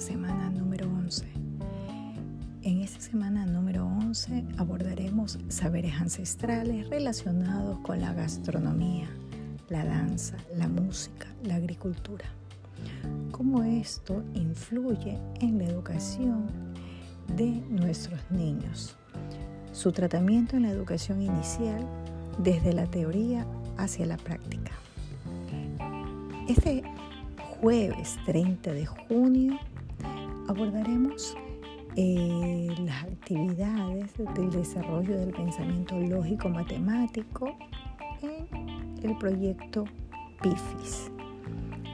semana número 11. En esta semana número 11 abordaremos saberes ancestrales relacionados con la gastronomía, la danza, la música, la agricultura. Cómo esto influye en la educación de nuestros niños. Su tratamiento en la educación inicial desde la teoría hacia la práctica. Este jueves 30 de junio abordaremos eh, las actividades del desarrollo del pensamiento lógico matemático en el proyecto PIFIS.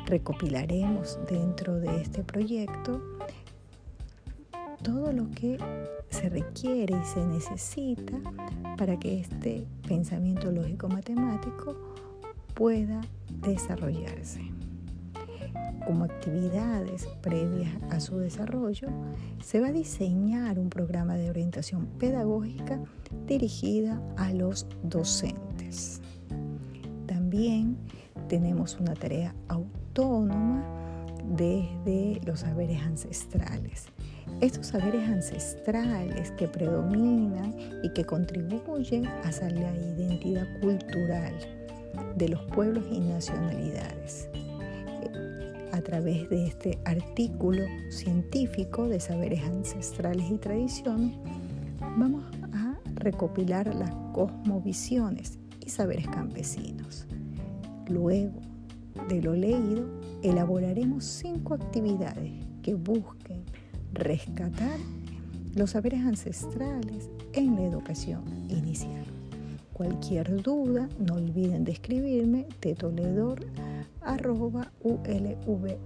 Recopilaremos dentro de este proyecto todo lo que se requiere y se necesita para que este pensamiento lógico matemático pueda desarrollarse como actividades previas a su desarrollo, se va a diseñar un programa de orientación pedagógica dirigida a los docentes. También tenemos una tarea autónoma desde los saberes ancestrales. Estos saberes ancestrales que predominan y que contribuyen a la identidad cultural de los pueblos y nacionalidades a través de este artículo científico de saberes ancestrales y tradiciones, vamos a recopilar las cosmovisiones y saberes campesinos. Luego de lo leído, elaboraremos cinco actividades que busquen rescatar los saberes ancestrales en la educación inicial. Cualquier duda, no olviden de escribirme tetoledor.com arroba ulvr.edu.es.